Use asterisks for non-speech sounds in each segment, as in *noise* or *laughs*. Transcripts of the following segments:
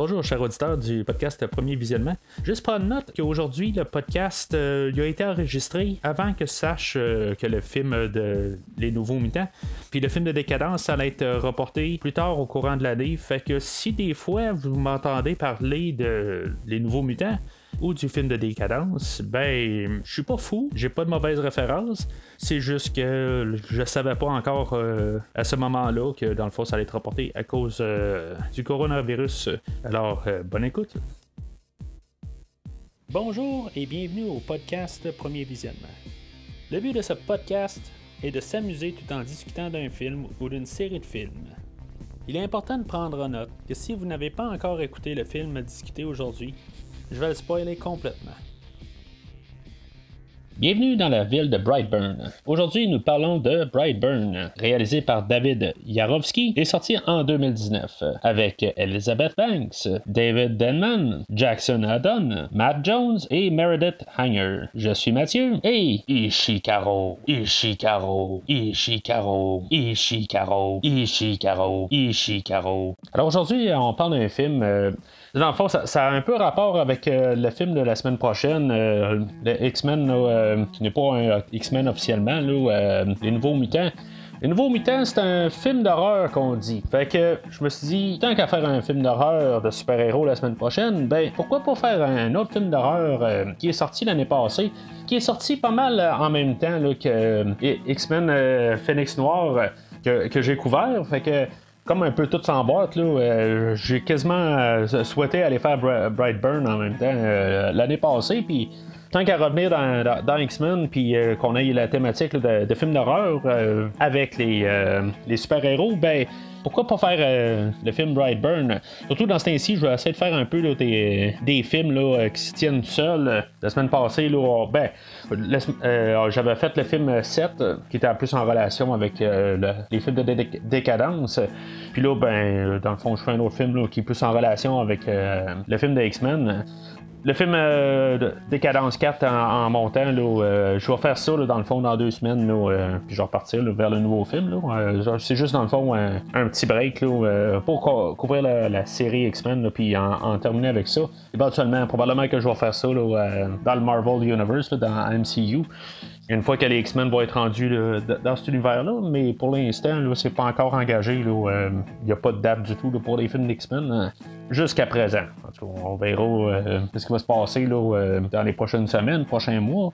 Bonjour, chers auditeurs du podcast Premier Visionnement. Juste prendre note qu'aujourd'hui, le podcast euh, a été enregistré avant que sache euh, que le film de Les Nouveaux Mutants, puis le film de Décadence, ça allait être reporté plus tard au courant de l'année. Fait que si des fois vous m'entendez parler de Les Nouveaux Mutants, ou du film de décadence, ben, je suis pas fou, j'ai pas de mauvaise référence. C'est juste que je savais pas encore euh, à ce moment-là que dans le fond ça allait être reporté à cause euh, du coronavirus. Alors, euh, bonne écoute. Bonjour et bienvenue au podcast Premier Visionnement. Le but de ce podcast est de s'amuser tout en discutant d'un film ou d'une série de films. Il est important de prendre en note que si vous n'avez pas encore écouté le film discuté aujourd'hui, je vais le spoiler complètement. Bienvenue dans la ville de Brightburn. Aujourd'hui, nous parlons de Brightburn, réalisé par David Yarovsky et sorti en 2019, avec Elizabeth Banks, David Denman, Jackson Haddon, Matt Jones et Meredith Hanger. Je suis Mathieu et Ishikaro, Ishikaro, Ishikaro, Ishikaro, Ishikaro, Ishikaro. Alors aujourd'hui, on parle d'un film. Euh, dans le fond, ça, a un peu rapport avec euh, le film de la semaine prochaine, euh, X-Men, euh, qui n'est pas un X-Men officiellement, les Nouveaux Mutants. Les Nouveaux Mutants, c'est un film d'horreur qu'on dit. Fait que je me suis dit, tant qu'à faire un film d'horreur de super-héros la semaine prochaine, ben pourquoi pas faire un autre film d'horreur qui est sorti l'année passée, qui est sorti pas mal en même temps que X-Men Phoenix Noir que, que j'ai couvert. Fait que comme un peu tout sans boîte, là, euh, j'ai quasiment euh, souhaité aller faire Brightburn en même temps euh, l'année passée, puis tant qu'à revenir dans, X-Men, puis qu'on ait la thématique de, films d'horreur avec les, les super-héros, ben pourquoi pas faire euh, le film Brightburn? Surtout dans ce temps-ci, je vais essayer de faire un peu des, films là, qui se tiennent seuls. La semaine passée, ben, euh, j'avais fait le film 7, qui était plus en relation avec euh, les films de décadence. Puis là, ben, dans le fond, je fais un autre film qui est plus en relation avec le film de X-Men. Le film euh, de Décadence 4 en, montant, euh, je vais faire ça dans le fond dans deux semaines, euh, puis je vais repartir vers le nouveau film. c'est juste dans le fond un, petit break pour couvrir la, série X-Men, puis en, terminer avec ça. Éventuellement, probablement que je vais faire ça dans le Marvel Universe, dans MCU une fois que les X-Men vont être rendus dans cet univers-là, mais pour l'instant, c'est pas encore engagé. Il n'y a pas de date du tout pour les films d'X-Men hein, jusqu'à présent. on verra euh, ce qui va se passer euh, dans les prochaines semaines, prochains mois.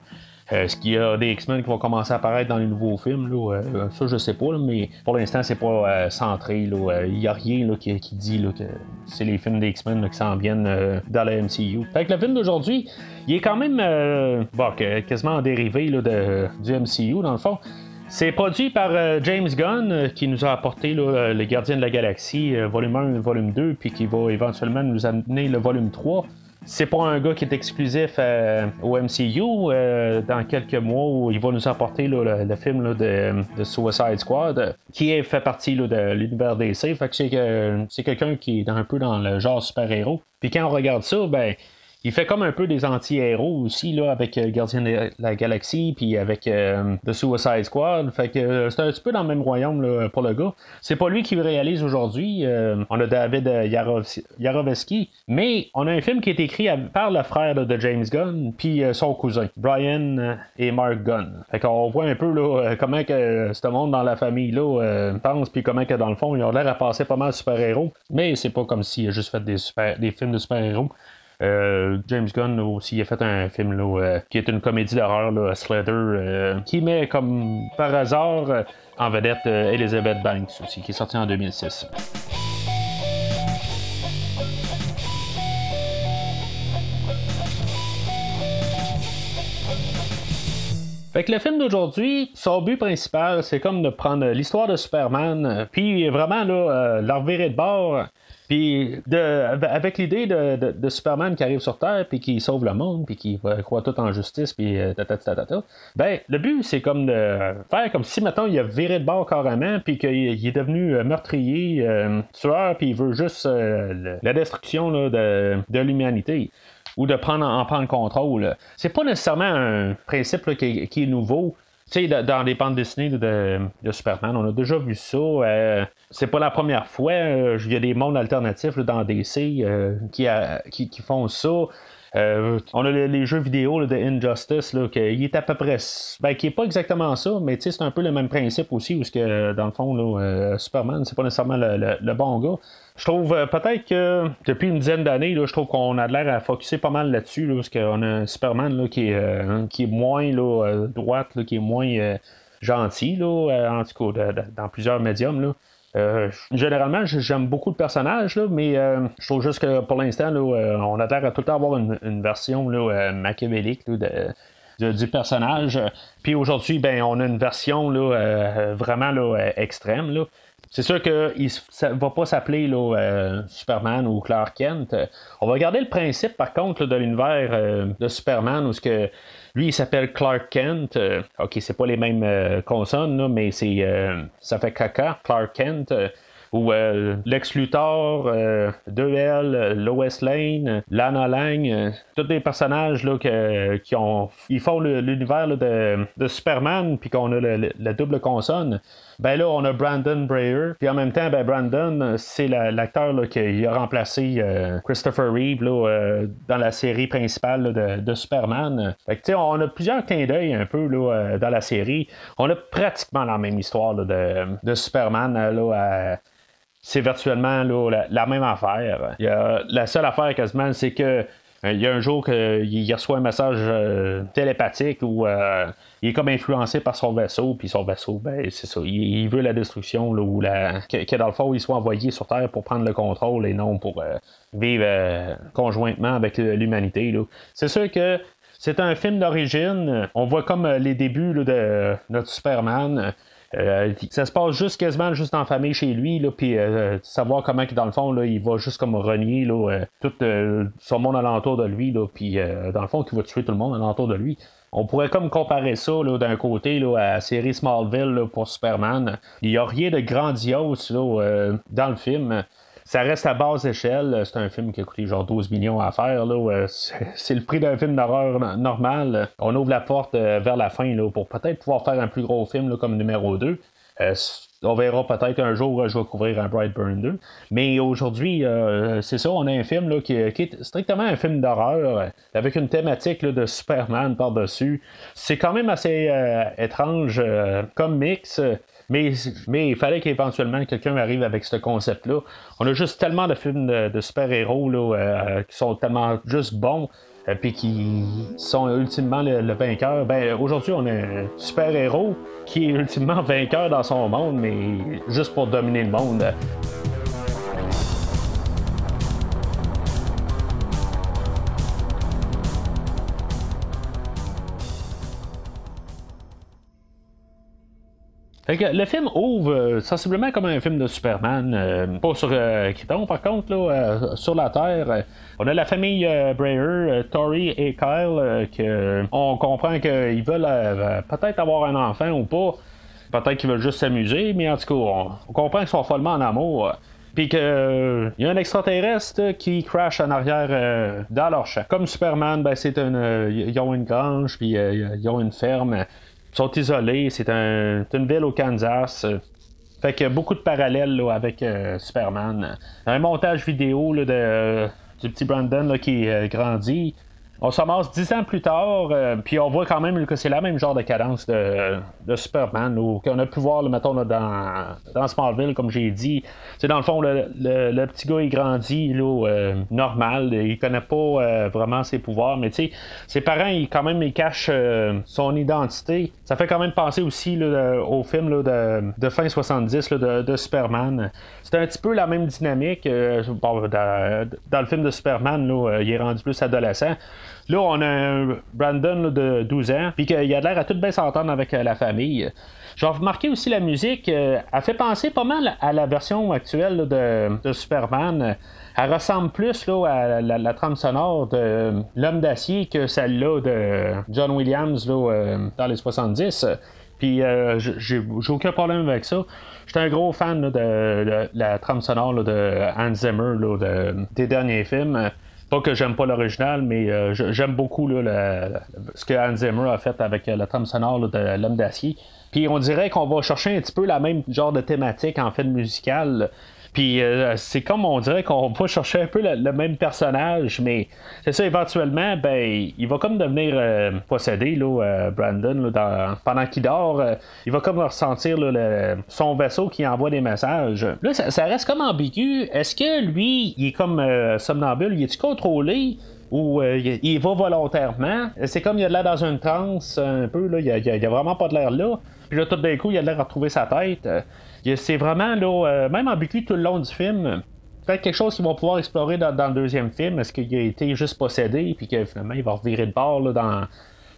Est-ce qu'il y a des X-Men qui vont commencer à apparaître dans les nouveaux films? Euh, ça, je sais pas, mais pour l'instant, c'est pas centré. Il n'y a rien qui, dit que c'est les films des X-Men qui s'en viennent dans la MCU. Fait que le film d'aujourd'hui, il est quand même quasiment en dérivé du MCU, dans le fond. C'est produit par euh, James Gunn euh, qui nous a apporté là, Les Gardiens de la Galaxie, euh, volume 1 et volume 2, puis qui va éventuellement nous amener le volume 3. C'est pas un gars qui est exclusif au MCU. dans quelques mois, où il va nous apporter le, film de, Suicide Squad, qui est, fait partie de l'univers DC. Fait que c'est, quelqu'un qui est un peu dans le genre super-héros. Puis quand on regarde ça, ben il fait comme un peu des anti-héros aussi, avec euh, Gardien de la Galaxie, puis avec euh, The Suicide Squad. Fait que euh, c'est un petit peu dans le même royaume pour le gars. C'est pas lui qui réalise aujourd'hui. on a David Yarovsky, mais on a un film qui est écrit par le frère de James Gunn, puis son cousin, Brian et Mark Gunn. Fait qu'on voit un peu comment ce monde dans la famille là pense, puis comment dans le fond, ils ont l'air à passer pas mal de super-héros. Mais c'est pas comme s'il a juste fait des films de super-héros. Euh, James Gunn aussi a fait un film euh, qui est une comédie d'horreur, Slither, euh, qui met comme par hasard en vedette Elizabeth Banks aussi, qui est sorti en 2006. Fait que le film d'aujourd'hui, son but principal, c'est comme de prendre l'histoire de Superman, puis vraiment là, la revirer de bord puis avec l'idée de, Superman qui arrive sur Terre, puis qui sauve le monde, puis qui croit tout en justice, puis euh, ben le but c'est comme de faire comme si maintenant il a viré de bord carrément, puis qu'il est devenu euh, meurtrier, euh, tueur, puis il veut juste la destruction de, l'humanité ou de prendre en prendre contrôle. C'est pas nécessairement un principe qui, est nouveau sais, dans les bandes dessinées de, Superman, on a déjà vu ça. c'est pas la première fois. Il y a des mondes alternatifs dans DC qui, qui, font ça. On a les, jeux vidéo de Injustice, qui est à peu près. Ben, qui est pas exactement ça, mais c'est un peu le même principe aussi, où que, dans le fond, là, Superman, c'est pas nécessairement le, bon gars. Je trouve euh, peut-être que depuis une dizaine d'années, je trouve qu'on a l'air à focuser pas mal là-dessus, parce qu'on a un Superman là, qui, est, euh, moins là, euh, droite, qui est moins gentil, en tout cas dans plusieurs médiums. Généralement, j'aime beaucoup le personnage, là, mais je trouve juste que pour l'instant, on a l'air à tout le temps avoir une, version machiavélique du personnage. Puis aujourd'hui, ben, on a une version là, vraiment là, extrême. C'est sûr qu'il ne va pas s'appeler euh, Superman ou Clark Kent. On va garder le principe, par contre, de l'univers euh, de Superman où ce que lui, il s'appelle Clark Kent. Euh, ok, c'est pas les mêmes consonnes, mais c'est ça fait caca, Clark Kent ou euh, Lex Luthor, 2L, euh, Lois Lane, Lana Lang, euh, tous des personnages qui ont, ils font l'univers de, Superman, puis qu'on a la double consonne. Ben là, on a Brandon Breyer, puis en même temps, ben Brandon, c'est l'acteur qui a remplacé Christopher Reeve dans la série principale de, Superman. Fait que, on a plusieurs clins d'œil un peu là, dans la série. On a pratiquement la même histoire de, Superman là, c'est virtuellement la, même affaire. La seule affaire quasiment, c'est que euh, il y a un jour qu'il reçoit un message euh, télépathique euh, il est comme influencé par son vaisseau, puis son vaisseau, ben, c'est ça. Il, veut la destruction, ou la, que, dans le fond, il soit envoyé sur Terre pour prendre le contrôle et non pour vivre conjointement avec l'humanité. C'est sûr que c'est un film d'origine. On voit comme les débuts de notre Superman. Euh, ça se passe juste quasiment juste en famille chez lui, là, puis euh, savoir comment dans le fond, là, il va juste comme renier là, euh, tout son monde alentour de lui, là, puis dans le fond, qu'il va tuer tout le monde alentour de lui. On pourrait comme comparer ça d'un côté à la série Smallville pour Superman. Il n'y a rien de grandiose dans le film. Ça reste à basse échelle. C'est un film qui a coûté genre 12 millions à faire. *laughs* C'est le prix d'un film d'horreur normal. On ouvre la porte euh, vers la fin pour peut-être pouvoir faire un plus gros film comme numéro 2. Euh, on verra peut-être un jour, euh, je vais couvrir un Brightburn 2. Mais aujourd'hui, c'est ça, on a un film là, qui, est strictement un film d'horreur, avec une thématique de Superman par-dessus. C'est quand même assez étrange comme mix. Mais, mais il fallait qu'éventuellement quelqu'un arrive avec ce concept-là. On a juste tellement de films de, super-héros euh, qui sont tellement juste bons. Euh, puis qui sont ultimement le, vainqueur. Ben, aujourd'hui, on a un super-héros qui est ultimement vainqueur dans son monde, mais juste pour dominer le monde. Le film ouvre euh, sensiblement comme un film de Superman, euh, pas sur euh, par contre, là, sur la Terre. On a la famille Breyer, Tori et Kyle, que on comprend qu'ils veulent peut-être avoir un enfant ou pas. Peut-être qu'ils veulent juste s'amuser, mais en tout cas, on, comprend qu'ils sont follement en amour. Puis qu'il y a un extraterrestre qui crash en arrière dans leur champ. Comme Superman, ben, c'est une, ils ont une grange, puis ils ont une ferme sont isolés. C'est une ville au Kansas. Fait que beaucoup de parallèles avec euh, Superman. Un montage vidéo de, du petit Brandon qui euh, grandit. On se ramasse dix ans plus tard, euh, puis on voit quand même que c'est la même genre de cadence de, Superman, qu'on a pu voir, mettons, dans, dans Smallville, comme j'ai dit. C'est dans le fond, le, le, petit gars, il grandit là, euh, normal, il connaît pas euh, vraiment ses pouvoirs, mais tu sais, ses parents, ils, quand même, ils cachent son identité. Ça fait quand même penser aussi au film de, de, fin 70 de, de, Superman. C'est un petit peu la même dynamique. dans, dans, le film de Superman, là, il est rendu plus adolescent. Là, on a un Brandon de 12 ans, puis qu'il a l'air à tout bien s'entendre avec euh, la famille. J'ai remarqué aussi la musique, euh, elle fait penser pas mal à la version actuelle de, Superman. Elle ressemble plus là, à la, trame sonore de L'homme d'acier que celle-là de John Williams euh, dans les 70. Puis j'ai aucun problème avec ça. J'étais un gros fan de, la trame sonore de Hans Zimmer des derniers films. Pas que j'aime pas l'original, mais j'aime beaucoup ce que Hans Zimmer a fait avec le trame sonore de L'Homme d'acier. Puis on dirait qu'on va chercher un petit peu la même genre de thématique en fait musicale. Puis euh, c'est comme on dirait qu'on va chercher un peu le, même personnage, mais c'est ça, éventuellement, ben, il va comme devenir euh, possédé, là, euh, Brandon, pendant qu'il dort, il va comme ressentir son vaisseau qui envoie des messages. Là, ça, reste comme ambigu. Est-ce que lui, il est comme somnambule, il est-tu contrôlé? ou il, va volontairement? C'est comme il a l'air dans une transe un peu, là, il, a, a vraiment pas de l'air là. Puis là, tout d'un coup, il a l'air à retrouver sa tête. C'est vraiment, là, euh, même ambigu tout le long du film. Peut-être quelque chose qu'ils vont pouvoir explorer dans, le deuxième film. Est-ce qu'il a été juste possédé, puis que finalement, il va revirer de bord là, dans,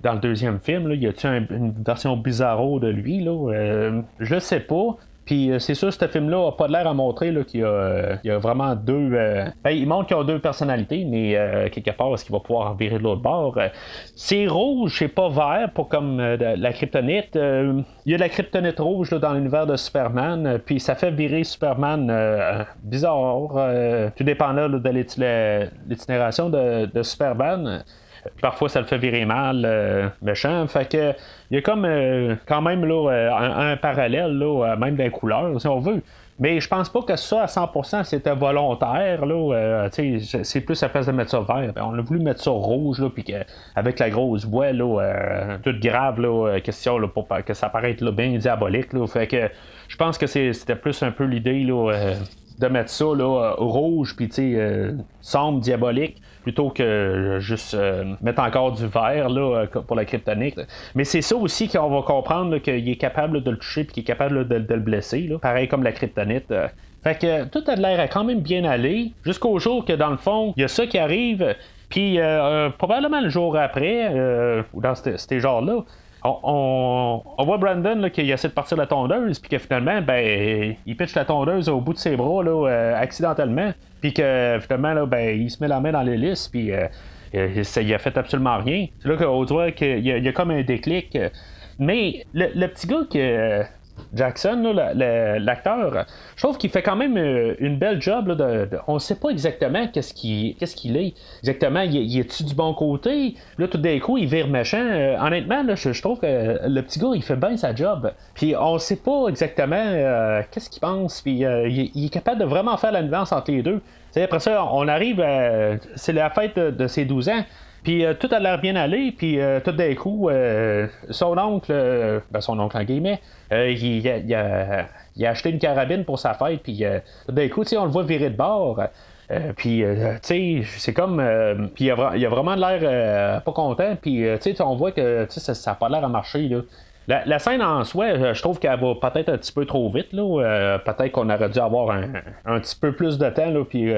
dans le deuxième film? Là? Y a-t-il une version bizarro de lui? Là? Euh, je sais pas. Puis euh, c'est sûr, ce film-là n'a pas l'air à montrer qu'il y, euh, y, a vraiment deux. Euh, ben, il montre qu'il y a deux personnalités, mais quelque part, est-ce qu'il va pouvoir virer de l'autre bord? C'est rouge, c'est pas vert, pour comme la kryptonite. Il y a de la kryptonite rouge dans l'univers de Superman, puis ça fait virer Superman bizarre, tout dépendant de l'itinération de Superman. Parfois, ça le fait virer mal, euh, méchant. Fait que, il y a comme euh, quand même là, euh, un, parallèle, là, même des couleurs, si on veut. Mais je pense pas que ça, à 100%, c'était volontaire. Là, c'est plus à place de mettre ça vert. Ben, on a voulu mettre ça rouge, là, puis avec la grosse voix, là, toute grave, là, question là, pour que ça paraisse là, bien diabolique. Là, fait que je pense que c'était plus un peu l'idée là, de mettre ça là, rouge, puis sombre, diabolique plutôt que juste euh, mettre encore du verre là, euh, pour la kryptonite. Mais c'est ça aussi qu'on va comprendre qu'il est capable de le toucher et qu'il est capable de, le blesser, pareil comme la kryptonite. Euh. Fait que tout a l'air à quand même bien aller, jusqu'au jour que dans le fond, il y a ça qui arrive, puis probablement le jour après, ou dans ces genres-là, on, voit Brandon qui essaie de partir la tondeuse, puis que finalement, ben, il pitch la tondeuse au bout de ses bras là, euh, accidentellement, puis que finalement, là, ben, il se met la main dans l'hélice, puis euh, il a fait absolument rien. C'est là qu'on voit qu'il y, a comme un déclic. Mais le, le petit gars qui Jackson, l'acteur, je trouve qu'il fait quand même euh, une belle job. de, on ne sait pas exactement qu'est-ce qu'il est. Exactement, il, est-tu du bon côté? Là, tout d'un coup, il vire méchant. Euh, honnêtement, je, trouve que le petit gars, il fait bien sa job. Puis on ne sait pas exactement euh, qu'est-ce qu'il pense. Puis il, est capable de vraiment faire la nuance entre les deux. après ça, on arrive, c'est la fête de, de ses 12 ans. Puis euh, tout a l'air bien aller, puis euh, tout d'un coup, euh, son oncle, ben son oncle en guillemets, il, a, acheté une carabine pour sa fête, puis tout d'un coup, on le voit virer de bord. puis, tu sais, c'est comme. puis, il a, a, vraiment l'air pas content. Puis, tu sais, on voit que ça n'a pas l'air à marcher. Là. La, scène en soi, je trouve qu'elle va peut-être un petit peu trop vite. Là. peut-être qu'on aurait dû avoir un, petit peu plus de temps. Là, puis,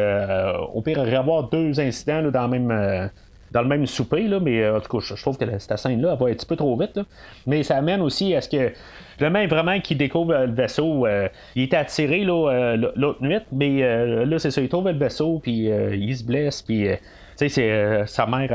au pire, avoir deux incidents dans le même dans le même souper, là, mais euh, en tout cas, je, trouve que cette scène-là va un petit peu trop vite. Mais ça amène aussi à ce que le même vraiment qui découvre euh, le vaisseau, euh, il est attiré l'autre nuit, mais là, c'est ça, il trouve le vaisseau, puis il se blesse, puis. tu sais, sa mère,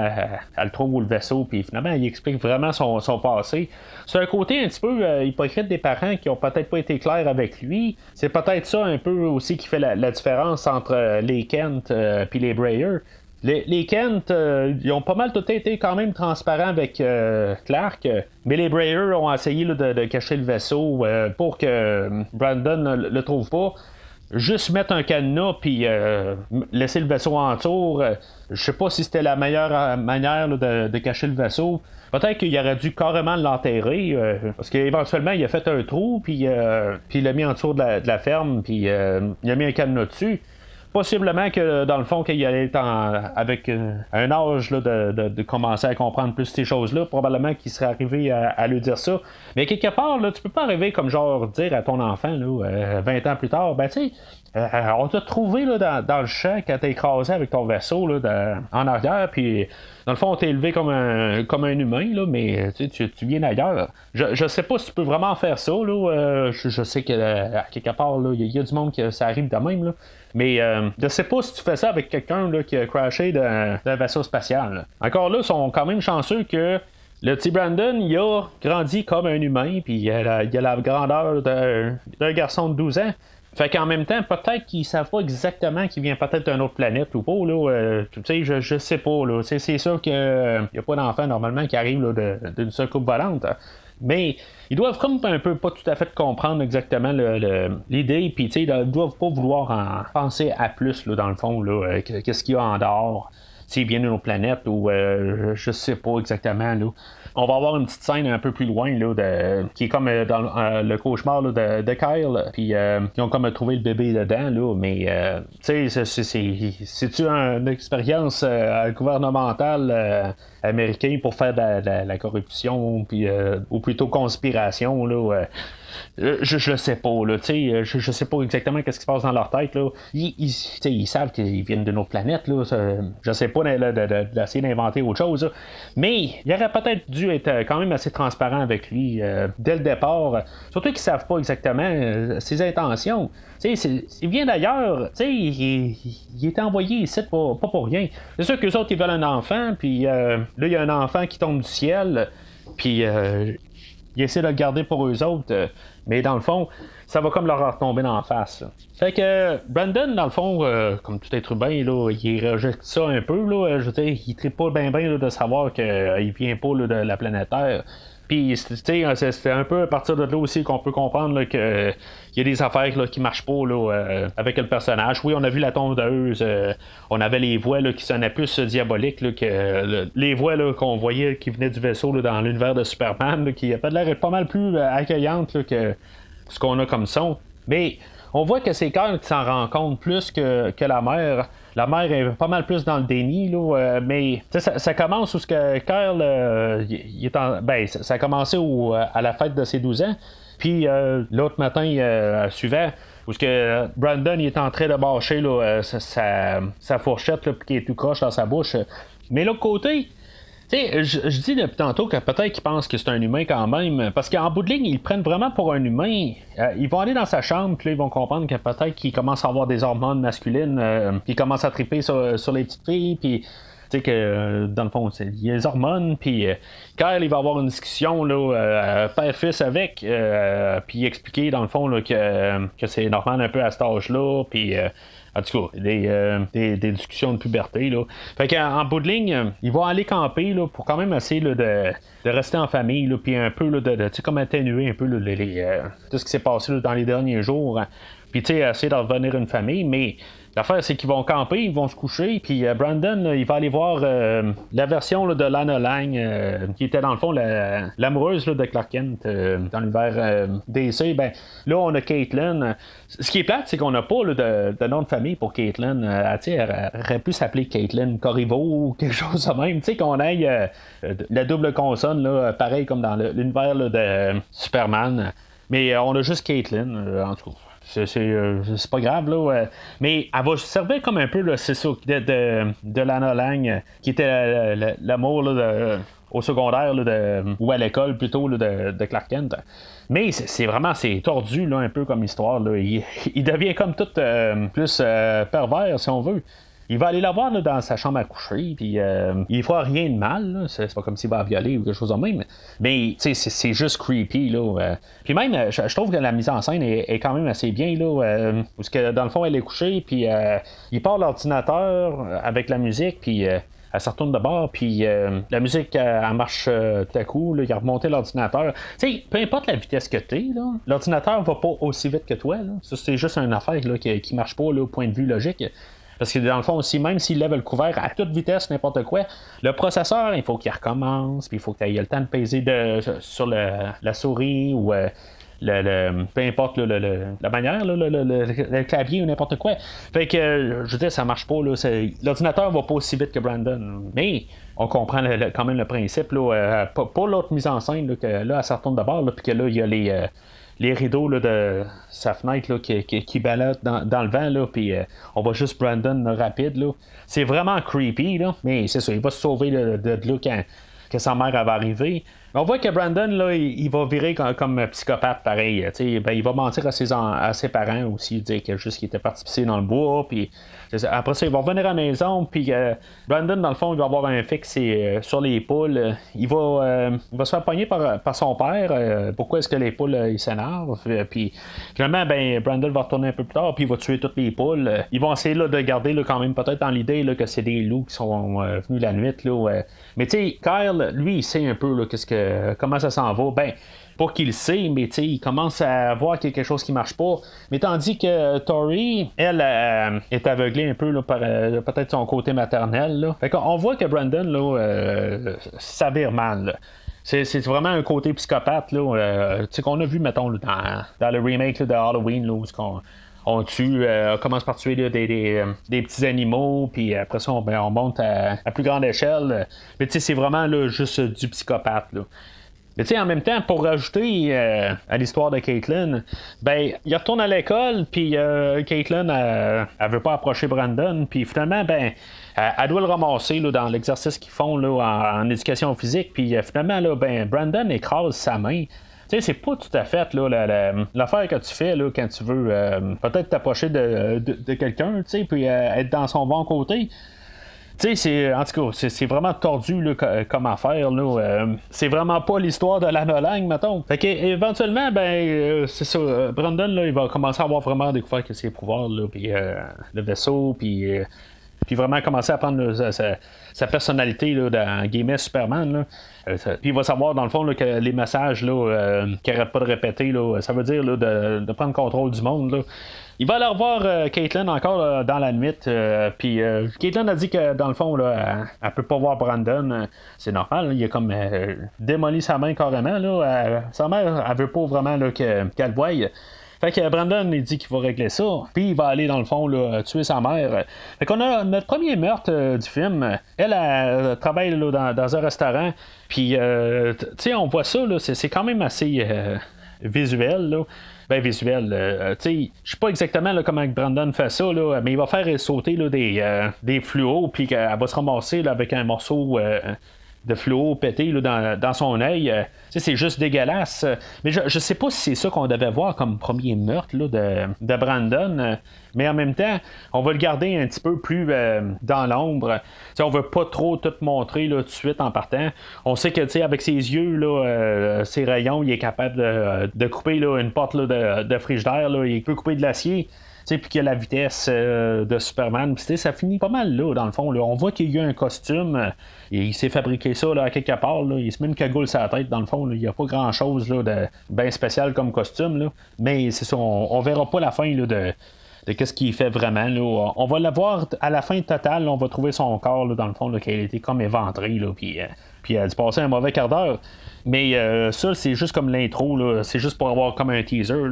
elle, trouve le vaisseau, puis finalement, il explique vraiment son, passé. C'est un côté un petit peu hypocrite des parents qui ont peut-être pas été clairs avec lui. C'est peut-être ça un peu aussi qui fait la, différence entre les Kent et les Breyer. Les, Kent, euh, ils ont pas mal tout été quand même transparents avec euh, Clark, mais les Breyer ont essayé de, cacher le vaisseau euh, pour que Brandon ne le trouve pas. Juste mettre un cadenas puis laisser le vaisseau en tour, je sais pas si c'était la meilleure manière de, cacher le vaisseau. Peut-être qu'il aurait dû carrément l'enterrer, parce qu'éventuellement il a fait un trou, puis, puis il l'a mis en tour de la, de la ferme, puis il a mis un cadenas dessus possiblement que dans le fond, qu'il allait être avec euh, un âge de, commencer à comprendre plus ces choses-là, probablement qu'il serait arrivé à, lui dire ça. Mais quelque part, là, tu peux pas arriver comme genre dire à ton enfant, là, 20 euh, ans plus tard, ben tu sais, euh, on t'a trouvé là, dans, le champ quand t'es écrasé avec ton vaisseau là, en arrière, puis dans le fond, on t'a élevé comme un, comme un humain, là, mais tu, tu viens d'ailleurs. Je, je sais pas si tu peux vraiment faire ça. Là, je, sais que à quelque part, il y, a du monde qui ça arrive de même. Là. Mais euh, je sais pas si tu fais ça avec quelqu'un qui a crashé d'un vaisseau spatial. Encore là, ils sont quand même chanceux que le petit Brandon, il a grandi comme un humain, puis il a la, grandeur d'un garçon de 12 ans. Fait qu'en même temps, peut-être qu'ils savent pas exactement qu'il vient peut-être d'une autre planète ou pas. Là, euh, tu sais, je, je sais pas. Là. C'est, sûr qu'il n'y a pas d'enfants normalement qui arrivent d'une seule coupe volante. Mais ils doivent comme un peu pas tout à fait comprendre exactement l'idée, puis ils doivent pas vouloir en penser à plus là, dans le fond, là, qu'est-ce qu'il y a en dehors, s'ils viennent d'une autre planète ou je sais pas exactement. Là on va avoir une petite scène un peu plus loin là, de, qui est comme euh, dans euh, le cauchemar de, de, Kyle. Puis euh, ils ont comme trouvé le bébé dedans, là, mais tu sais, c'est-tu une expérience gouvernementale américaine pour faire de la, corruption, puis, ou plutôt conspiration, là, euh, je, je le sais pas, là, je, je sais pas exactement ce qui se passe dans leur tête. Là. Ils, ils, savent qu'ils viennent d'une autre planète. Là, je sais pas d'essayer d'inventer autre chose. Mais il aurait peut-être dû être euh, quand même assez transparent avec lui euh, dès le départ. Surtout qu'ils savent pas exactement ses intentions. il vient d'ailleurs, il, il, est envoyé ici pas, pas pour rien. C'est sûr que les autres ils veulent un enfant, puis là il y a un enfant qui tombe du ciel, puis ils essaient de le garder pour eux autres, euh, mais dans le fond, ça va comme leur retomber dans la face. Fait que Brandon, dans le fond, euh, comme tout être humain, là, il rejette ça un peu. Là, je veux dire, il ne pas bien bien de savoir qu'il euh, vient pas de la planète Terre. Puis, c'est un peu à partir de là aussi qu'on peut comprendre qu'il y a des affaires là, qui marchent pas euh, avec le personnage. Oui, on a vu la tondeuse, euh, on avait les voix là, qui sonnaient plus diaboliques que les voix qu'on voyait qui venaient du vaisseau dans l'univers de Superman, qui a pas l'air pas mal plus euh, accueillante que ce qu'on a comme son. Mais on voit que c'est Kyle qui s'en rend compte plus que, que la mère. La mère est pas mal plus dans le déni, là, euh, mais ça, commence où ce que Kyle euh, est en, ben, ça, a commencé à la fête de ses 12 ans. Puis euh, l'autre matin suivant, où ce que Brandon il est en train de bâcher là, sa, fourchette qui est tout croche dans sa bouche. Mais l'autre côté, je, dis depuis tantôt que peut-être qu'ils pensent que c'est un humain quand même, parce qu'en bout de ligne, ils prennent vraiment pour un humain. Euh, ils vont aller dans sa chambre, puis là, ils vont comprendre que peut-être qu'il commence à avoir des hormones masculines, euh, puis il commence à triper sur, les petites filles, puis tu sais que euh, dans le fond, il y a les hormones, puis Kyle, il va avoir une discussion là, père-fils avec, puis expliquer dans le fond que, que c'est normal un peu à cet âge-là, puis en tout cas, euh, des, discussions de puberté. Là. Fait qu'en bout de ligne, ils vont aller camper là, pour quand même essayer de, rester en famille, puis un peu de, comme atténuer un peu euh, tout ce qui s'est passé dans les derniers jours. Puis essayer de revenir une famille, mais L'affaire, c'est qu'ils vont camper, ils vont se coucher, puis euh, Brandon, il va aller voir euh, la version de Lana Lang, euh, qui était dans le fond l'amoureuse de Clark Kent dans l'univers DC. Ben, là, on a Caitlyn. Ce qui est plate, c'est qu'on n'a pas de, nom de famille pour Caitlyn. elle, aurait pu s'appeler Caitlyn Corriveau ou *laughs* quelque chose de même. Tu sais, qu'on ait la double consonne, là, pareil comme dans l'univers de Superman. Mais on a juste Caitlyn, en tout cas. Euh, c'est pas grave, là. Mais elle va servir comme un peu, là, c'est ça, de, de, de Lana Lang, qui était l'amour au secondaire de, ou à l'école plutôt de, de, Clark Kent. Mais c'est vraiment c'est tordu là, un peu comme histoire. Là. Il, devient comme tout euh, plus euh, pervers si on veut. Il va aller la voir dans sa chambre à coucher, puis euh, il fera rien de mal. C'est pas comme s'il va violer ou quelque chose de même. Mais c'est juste creepy. Là, euh. Puis même, je, trouve que la mise en scène est, quand même assez bien. Là, euh, parce que dans le fond, elle est couchée, puis il part l'ordinateur avec la musique, puis elle se retourne de bord, puis la musique, elle, marche tout à coup, il a remonté l'ordinateur. Tu sais, peu importe la vitesse que tu es, l'ordinateur va pas aussi vite que toi. C'est juste une affaire là, qui, qui marche pas au point de vue logique. Parce que dans le fond aussi, même s'il lève le couvert à toute vitesse, n'importe quoi, le processeur, il faut qu'il recommence, puis il faut qu'il ait le temps de peser sur la souris ou euh, le, peu importe la manière, le, clavier ou n'importe quoi. Fait que, je veux dire, ça marche pas. L'ordinateur va pas aussi vite que Brandon. Mais on comprend quand même le principe. Là, euh, pour, l'autre mise en scène, que là, se retourne d'abord, puis que là, il y a les. Euh, les rideaux de sa fenêtre là, qui, qui, dans, le vent, là, puis euh, on voit juste Brandon rapide. Là. C'est vraiment creepy, là, mais c'est ça, il va se sauver de, de, là quand, que sa mère va arriver. On voit que Brandon, là, il, va virer comme, psychopathe pareil. Ben, il va mentir à ses, à ses parents aussi, dire qu'il juste qu'il était parti dans le bois, puis après ça, il va revenir à la maison, puis euh, Brandon, dans le fond, il va avoir un fixe euh, sur les poules. Il va, euh, va se faire pogner par, par son père. pourquoi est-ce que les poules ils s'énervent? puis finalement, ben, Brandon va retourner un peu plus tard, puis il va tuer toutes les poules. Ils vont essayer de garder là, quand même peut-être dans l'idée que c'est des loups qui sont venus la nuit. Mais tu sais, Kyle, lui, il sait un peu qu'est-ce que, comment ça s'en va. Ben, pas qu'il le sait, mais il commence à voir quelque chose qui marche pas. Mais tandis que Tori, elle, euh, est aveuglée un peu par euh, peut-être son côté maternel. Fait on voit que Brandon là, euh, s'avère mal. C'est, vraiment un côté psychopathe là, qu'on a vu, mettons, dans, le remake de Halloween, où on, tue, on commence par tuer des, des, petits animaux, puis après ça, on, ben, on monte à, plus grande échelle. Mais c'est vraiment là, juste du psychopathe. Mais tu sais, en même temps, pour rajouter euh, à l'histoire de Caitlyn, ben, il retourne à l'école, puis euh, Caitlyn, euh, elle, veut pas approcher Brandon, puis finalement, ben, elle, doit le ramasser dans l'exercice qu'ils font là, en, éducation physique, puis finalement, là, ben, Brandon écrase sa main. C'est pas tout à fait l'affaire que tu fais quand tu veux peut-être t'approcher de, de, quelqu'un, tu sais, puis être dans son bon côté. Tu sais, c'est, en tout cas, c'est, vraiment tordu là, comme affaire. Là, euh, c'est vraiment pas l'histoire de la Nolang, mettons. Fait qu'éventuellement, ben, euh, c'est ça. Euh, Brandon, là, il va commencer à avoir vraiment découvert que là, puis le vaisseau, puis vraiment commencer à prendre sa, personnalité là, dans Game Superman. Là. puis il va savoir dans le fond que les messages là, qu'il n'arrête pas de répéter, là, ça veut dire de, de, prendre contrôle du monde. Là. Il va aller revoir euh, Caitlin encore euh, dans la nuit. Euh, puis Caitlin a dit que dans le fond, là, elle, peut pas voir Brandon. c'est normal. il a comme démoli sa main carrément. Là, sa mère, elle veut pas vraiment qu'elle le voie. Fait que Brandon, il dit qu'il va régler ça. Puis il va aller, dans le fond, là, tuer sa mère. Fait qu'on a notre premier meurtre du film. Elle, travaille dans, dans, un restaurant. Puis, tu sais, on voit ça, c'est, quand même assez visuel. Là ben, visuel. Euh, sais, je sais pas exactement là, comment Brandon fait ça, là, mais il va faire sauter là, des, euh, des fluos, puis qu'elle va se ramasser là, avec un morceau euh, de fluo pété là, dans, son œil. Euh, c'est juste dégueulasse. Mais je, je sais pas si c'est ça qu'on devait voir comme premier meurtre là, de, de, Brandon. Mais en même temps, on va le garder un petit peu plus euh, dans l'ombre. on veut pas trop tout montrer là, tout de suite en partant. On sait que avec ses yeux, là, euh, ses rayons, il est capable de, de couper une porte de, de frigidaire. Il peut couper de l'acier puis qu'il y a la vitesse euh, de Superman. ça finit pas mal là, dans le fond. Là. On voit qu'il y a un costume. Euh, et il s'est fabriqué ça là, à quelque part. Là. Il se met une cagoule sur la tête, dans le fond. Il n'y a pas grand chose là, de bien spécial comme costume. Là. Mais c'est ça, on, verra pas la fin là, de qu'est-ce qu'il fait vraiment. Là. On va le voir à la fin totale, on va trouver son corps dans le fond, a été comme éventré, là, puis, euh, puis a dû passer un mauvais quart d'heure. Mais euh, ça, c'est juste comme l'intro, c'est juste pour avoir comme un teaser.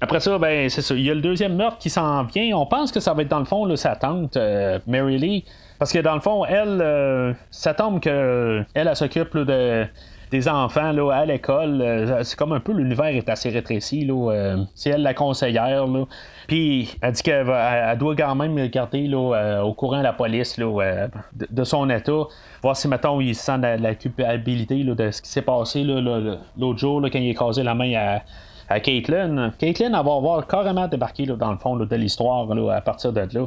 Après ça, ben c'est ça. Il y a le deuxième meurtre qui s'en vient. On pense que ça va être dans le fond sa tante, euh, Mary Lee. Parce que dans le fond, elle, euh, ça tombe que elle, s'occupe de des enfants là, à l'école. c'est comme un peu l'univers est assez rétréci. Là, c'est elle la conseillère. Là. Puis elle dit qu'elle doit quand même garder là, au courant la police là, de, son état voir si, mettons, il sent la, culpabilité de ce qui s'est passé l'autre jour quand il a causé la main à, à Caitlyn. Caitlyn, elle va avoir carrément débarqué dans le fond de l'histoire à partir de là.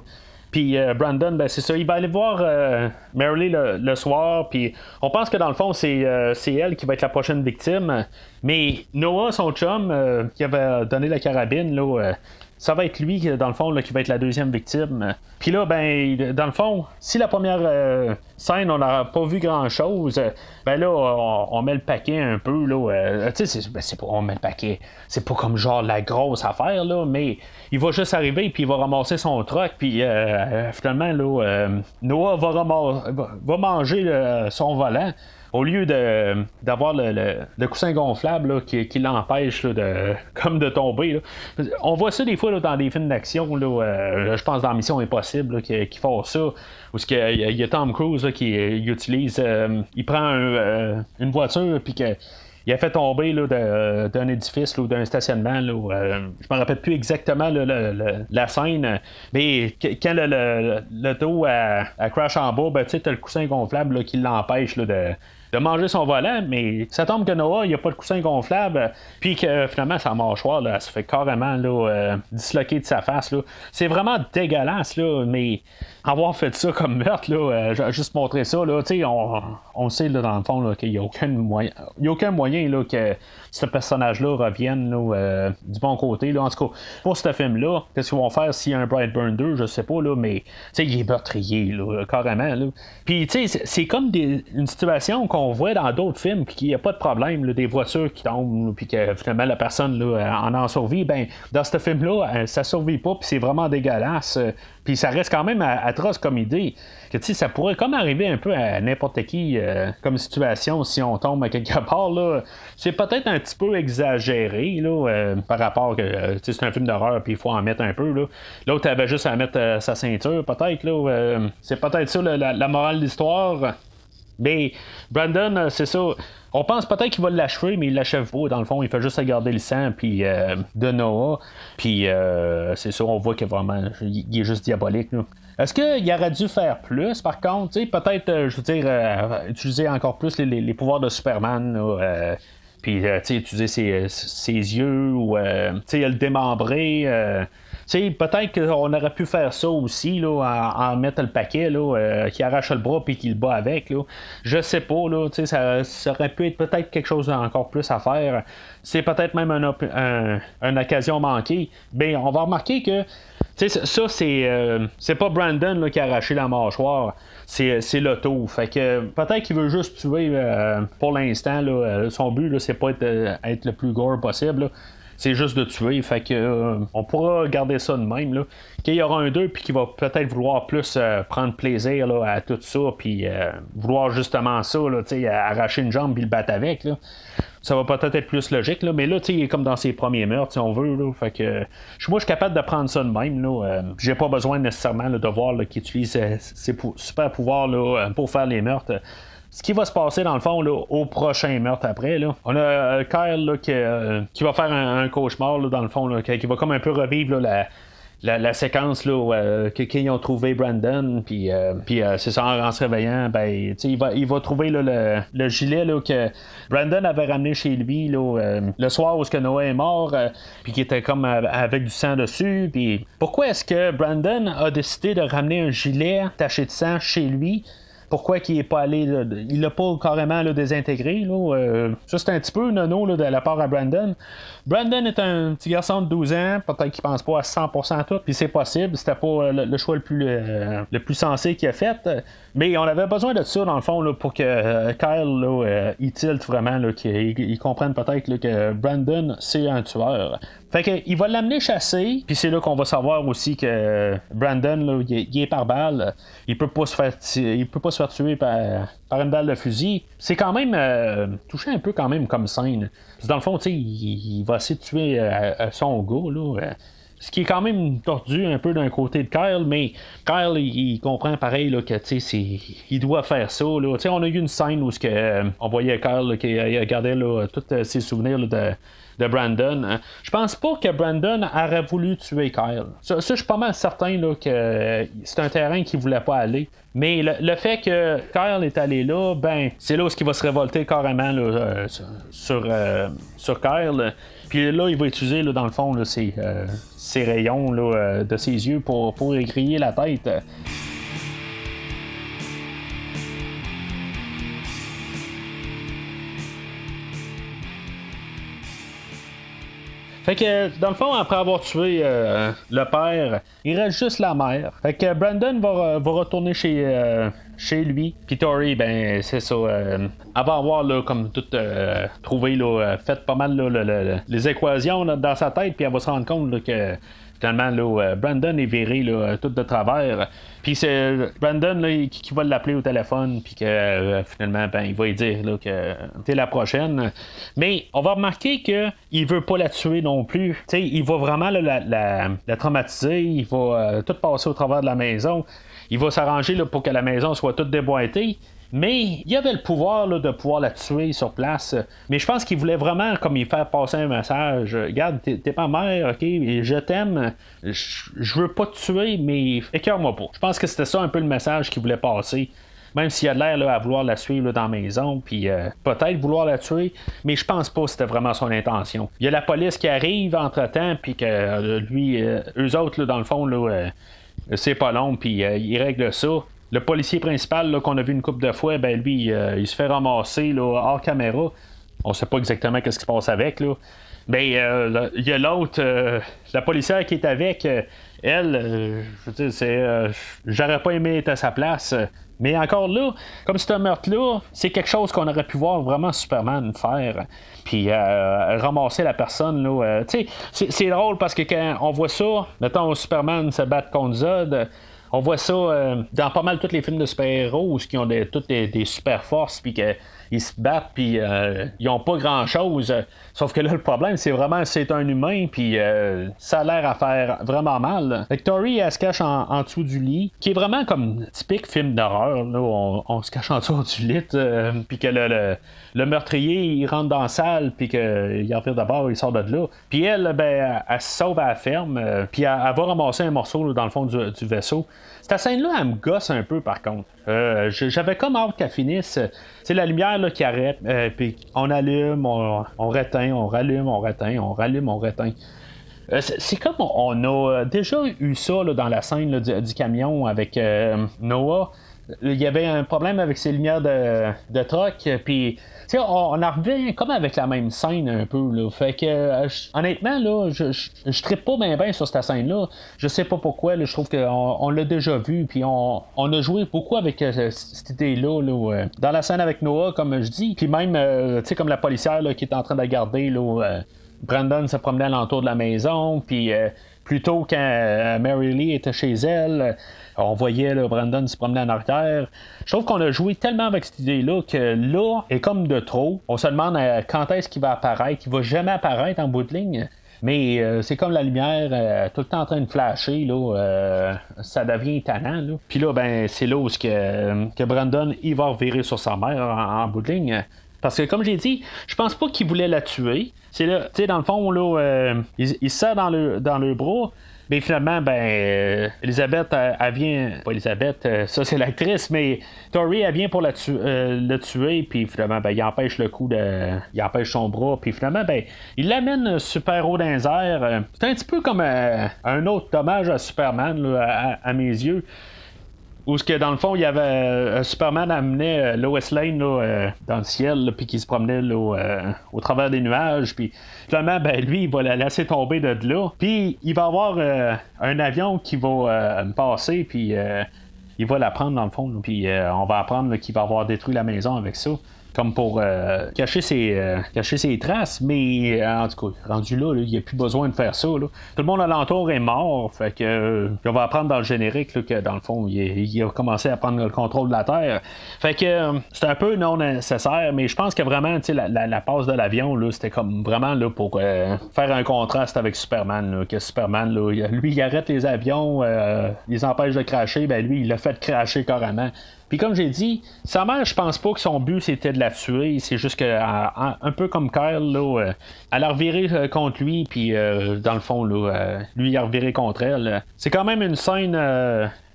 Puis euh, Brandon, ben, c'est ça, il va aller voir euh, le, soir, puis on pense que dans le fond, euh, c'est, elle qui va être la prochaine victime. Mais Noah, son chum, euh, qui avait donné la carabine, là, ça va être lui, dans le fond, là, qui va être la deuxième victime. Puis là, ben, dans le fond, si la première euh, scène, on n'a pas vu grand-chose, ben là, on, met le paquet un peu, là. Euh, tu sais, ben, on met le paquet. C'est pas comme genre la grosse affaire, là, mais il va juste arriver, puis il va ramasser son truck, puis euh, finalement, là, Noah va, va manger son volant au lieu d'avoir le, coussin gonflable qui, l'empêche de, *laughs* comme de tomber. On voit ça des fois dans des films d'action. Euh, je pense dans Mission Impossible qui, qui font ça. Où il y, a Tom Cruise qui utilise. Euh, il prend euh, une voiture puis il a fait tomber d'un édifice ou d'un stationnement. Là, je me rappelle plus exactement la scène, mais quand le, dos a, crash en bas, ben, tu as le coussin gonflable qui l'empêche de, de manger son volant, mais ça tombe que Noah, il n'y a pas de coussin gonflable, puis que finalement, sa mâchoire, là, elle se fait carrément là, euh, disloquer de sa face. Là. C'est vraiment dégueulasse, là, mais avoir fait ça comme meurtre, là, euh, juste montrer ça, là, on, on sait là, dans le fond qu'il n'y a aucun moyen, y a aucun moyen là, que ce personnage-là revienne euh, du bon côté. Là. En tout cas, pour ce film-là, qu'est-ce qu'ils vont faire s'il y a un Brightburn 2, je sais pas, là, mais il est meurtrier, là, carrément. Là. Puis, c'est comme une situation qu'on voit dans d'autres films, qu'il n'y a pas de problème, des voitures qui tombent, puis que finalement la personne là, en en survit. Ben, dans ce film-là, euh, ça survit pas, puis c'est vraiment dégueulasse. Puis ça reste quand même atroce comme idée. Que ça pourrait comme arriver un peu à n'importe qui euh, comme situation si on tombe à quelque *laughs* part. Là. C'est peut-être un petit peu exagéré là, euh, par rapport que euh, c'est un film d'horreur puis il faut en mettre un peu. Là. L'autre avait juste à mettre sa ceinture, peut-être. Là, c'est peut-être ça la, morale de l'histoire. Mais Brandon, c'est ça. On pense peut-être qu'il va l'achever, mais il l'achève pas. Dans le fond, il fait juste garder le sang puis, euh, de Noah. Puis euh, c'est ça, on voit qu'il vraiment, il est juste diabolique. Est-ce qu'il aurait dû faire plus, par contre? Peut-être, euh, je veux dire, utiliser encore plus les, pouvoirs de Superman. puis, utiliser ses, ses, yeux ou le démembrer peut-être qu'on aurait pu faire ça aussi, là, en, mettre le paquet, là, euh, qui arrache le bras puis qui le bat avec. Là. Je sais pas, là, ça, ça aurait pu être peut-être quelque chose encore plus à faire. C'est peut-être même un, une occasion manquée. Bien, on va remarquer que ça, c'est, euh, c'est pas Brandon qui a arraché la mâchoire. C'est, c'est l'auto. Fait que peut-être qu'il veut juste tuer euh, pour l'instant. son but, c'est pas être, être, le plus gore possible c'est juste de tuer. Fait que euh, on pourra garder ça de même. Là. Qu'il y aura un 2 puis qu'il va peut-être vouloir plus euh, prendre plaisir là, à tout ça, puis euh, vouloir justement ça, là, arracher une jambe puis le battre avec. Là. Ça va peut-être être plus logique, là, mais là, il est comme dans ses premiers meurtres, si on veut. Là, fait que moi, je suis capable de prendre ça de même. Là, j'ai pas besoin nécessairement de voir qu'il utilise ses, super pouvoirs pour faire les meurtres ce qui va se passer dans le fond là, au prochain meurtre après. Là. On a euh, Kyle là, qui, euh, qui, va faire un, cauchemar dans le fond, là, qui, va comme un peu revivre la, la, séquence là, euh, qu'ils ont trouvé Brandon, puis, puis c'est ça, en, se réveillant, ben, il, va, il va trouver le, le, gilet là, que Brandon avait ramené chez lui là, le soir où ce que Noah est mort, puis qui était comme avec du sang dessus. Puis pourquoi est-ce que Brandon a décidé de ramener un gilet taché de sang chez lui? Pourquoi il est pas allé. il l'a pas carrément désintégré. Là, euh, un petit peu nono de la part à Brandon. Brandon est un petit garçon de 12 ans, peut-être qu'il pense pas à 100% à tout, puis c'est possible, c'était pas euh, le, choix le plus, euh, le plus sensé qu'il a fait. Mais on avait besoin de ça, dans le fond, pour que Kyle, il tilte vraiment, qu'il comprenne peut-être que Brandon, c'est un tueur. Fait il va l'amener chasser, puis c'est là qu'on va savoir aussi que Brandon, là, il, est, par balle. Il peut pas se faire, il peut pas se faire tuer par, par une balle de fusil. C'est quand même euh, touché un peu quand même comme scène. dans le fond, sais, il, va essayer de tuer euh, son gars, là. Euh, ce qui est quand même tordu un peu d'un côté de Kyle, mais Kyle, il, comprend pareil là, que il doit faire ça. On a eu une scène où que, on voyait Kyle qui regardait tous ses souvenirs de, de Brandon. Hein. Je pense pas que Brandon aurait voulu tuer Kyle. Ça, je suis pas mal certain que c'est un terrain qu'il voulait pas aller. Mais le, fait que Kyle est allé là, ben, c'est là où il va se révolter carrément euh, sur, euh, sur Kyle. Là, il va utiliser, là, dans le fond, là, ses, euh, rayons là, de ses yeux pour, pour la tête. Fait que, dans le fond, après avoir tué euh, le père, il reste juste la mère. Fait que Brandon va, va retourner chez, euh, chez lui. Puis Tori, ben, c'est ça. Euh, va avoir, là, comme tout trouvé, là, fait pas mal là, les équations dans sa tête, puis elle va se rendre compte que finalement, là, Brandon est viré là, tout de travers. Puis c'est Brandon qui, va l'appeler au téléphone, puis que euh, finalement, ben, il va lui dire là, que t'es la prochaine. Mais on va remarquer qu'il il veut pas la tuer non plus. il va vraiment la, la, traumatiser, il va euh, tout passer au travers de la maison. Il va s'arranger pour que la maison soit toute déboîtée. Mais il avait le pouvoir de pouvoir la tuer sur place. Mais je pense qu'il voulait vraiment comme il faire passer un message. Regarde, t'es, pas mère, ok, je t'aime. Je veux pas te tuer, mais écœure-moi pas. Je pense que c'était ça un peu le message qu'il voulait passer. Même s'il a l'air à vouloir la suivre dans la maison, puis peut-être vouloir la tuer, mais je pense pas que c'était vraiment son intention. Il y a la police qui arrive entre-temps, puis que lui, eux autres, dans le fond, c'est pas long, puis ils règlent ça. Le policier principal qu'on a vu une couple de fois, ben lui, il se fait ramasser là, hors caméra. On sait pas exactement ce qui se passe avec. Là. Ben, euh, il y a l'autre, euh, la policière qui est avec, euh, elle, je veux dire, c'est. J'aurais pas aimé être à sa place. Mais encore là, comme c'est un meurtre-là, c'est quelque chose qu'on aurait pu voir vraiment Superman faire. Puis ramasser la personne, là. tu sais, c'est drôle parce que quand on voit ça, mettons Superman se battre contre Zod. On voit ça dans pas mal tous les films de super-héros qui ont toutes des, des super forces puis que ils se battent, puis euh, ils ont pas grand-chose. Sauf que là, le problème, c'est vraiment c'est un humain, puis euh, ça a l'air à faire vraiment mal. Victory, elle se cache en, dessous du lit, qui est vraiment comme typique film d'horreur. Là, on, se cache en dessous du lit, euh, puis que le, meurtrier, il rentre dans la salle, puis qu'il en revient d'abord, il sort de là. Puis elle, ben, elle, se sauve à la ferme, puis elle, va ramasser un morceau dans le fond du vaisseau. Cette scène-là, elle me gosse un peu, par contre. Euh, j'avais comme hâte qu'elle finisse. C'est la lumière qui arrête, euh, puis on allume, on, on réteint, on rallume, on réteint, on rallume, on réteint. Euh, c'est comme on a déjà eu ça dans la scène du, camion avec Noah. Il y avait un problème avec ses lumières de, de truck, puis on, on en revient comme avec la même scène un peu. Là. Fait que, euh, honnêtement, là, je, je, pas bien bien sur cette scène-là. Je sais pas pourquoi. je trouve qu'on on, l'a déjà vu. Puis on, on, a joué beaucoup avec euh, cette idée-là. Là, dans la scène avec Noah, comme je dis. Puis même, euh, tu sais, comme la policière là, qui est en train de garder. Là, Brandon se promenait à l'entour de la maison. Puis plutôt quand Mary Lee était chez elle on voyait Brandon se promener en arrière. Je trouve qu'on a joué tellement avec cette idée-là que là est comme de trop. On se demande euh, quand est-ce qu'il va apparaître? Il va jamais apparaître en bout de ligne. Mais euh, c'est comme la lumière euh, tout le temps en train de flasher, là, ça devient étonnant. Puis là, ben, c'est là où que, que Brandon va revirer sur sa mère en, bout de ligne. Parce que comme j'ai dit, je pense pas qu'il voulait la tuer. C'est là, tu sais, dans le fond, là, il, il se dans le, dans le bras. Mais finalement, ben, euh, Elisabeth, elle, vient. Pas Elisabeth, euh, ça c'est l'actrice, mais Tori, elle vient pour la euh, le tuer, puis finalement, ben, il empêche le coup de. Il empêche son bras, puis finalement, ben, il l'amène super haut dans les airs. C'est un petit peu comme un autre hommage à Superman, à, mes yeux. Où ce que dans le fond, il y avait euh, Superman amenait euh, Lois Lane euh, dans le ciel, puis qui se promenait au travers des nuages, puis finalement, ben lui, il va la laisser tomber de là. Puis il va avoir un avion qui va passer, puis il va la prendre dans le fond, puis on va apprendre qu'il va avoir détruit la maison avec ça comme pour euh, cacher, ses, euh, cacher ses traces, mais euh, en tout cas, rendu là, il n'y a plus besoin de faire ça. Tout le monde alentour est mort, fait que on va apprendre dans le générique que dans le fond, il, a commencé à prendre le contrôle de la Terre. Fait que c'est un peu non nécessaire, mais je pense que vraiment, la, la, la passe de l'avion, c'était comme vraiment là, pour faire un contraste avec Superman. que Superman, lui, il arrête les avions, il les empêche de cracher, ben lui, il l'a fait cracher carrément. Puis comme j'ai dit, sa mère, je pense pas que son but c'était de la tuer. C'est juste que, un peu comme Kyle, euh, elle a reviré euh, contre lui, puis euh, dans le fond, lui, il a reviré contre elle. C'est quand même une scène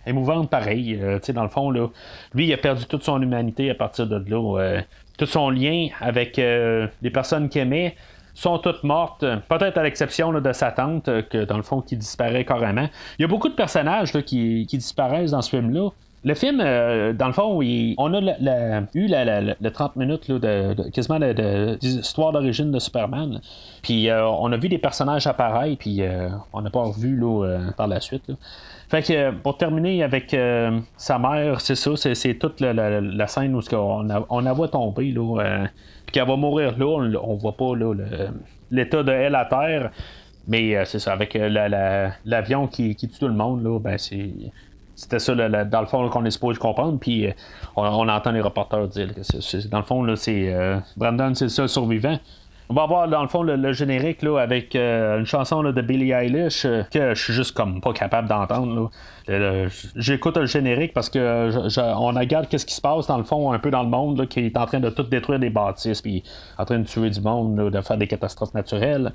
émouvante pareil. dans le fond, lui, il a perdu toute son humanité à partir de là. tout son lien avec les personnes qu'il aimait sont toutes mortes, peut-être à l'exception de sa tante, que dans le fond, qui disparaît carrément. Il y a beaucoup de personnages qui, disparaissent dans ce film-là. Le film, euh, dans le fond, on a eu la, 30 minutes de, quasiment d'histoire d'origine de Superman. Puis euh, on a vu des personnages apparaître, puis euh, on n'a pas revu par la suite. Fait que pour terminer avec sa mère, c'est ça, c'est, toute la, scène où on, on la voit tomber, puis qu'elle va mourir là, on, voit pas l'état de elle à terre. Mais c'est ça, avec l'avion qui, qui, tue tout le monde, là, ben c'est c'était ça, dans le fond, qu'on est supposé comprendre. Puis euh, on, entend les reporters dire que dans le fond, là, c'est euh, Brandon, c'est le seul survivant. On va avoir dans le fond le, générique là, avec euh, une chanson de Billie Eilish que je suis juste comme pas capable d'entendre. J'écoute le générique parce que on regarde qu'est-ce qui se passe dans le fond un peu dans le monde qui est en train de tout détruire des bâtisses puis en train de tuer du monde, de faire des catastrophes naturelles.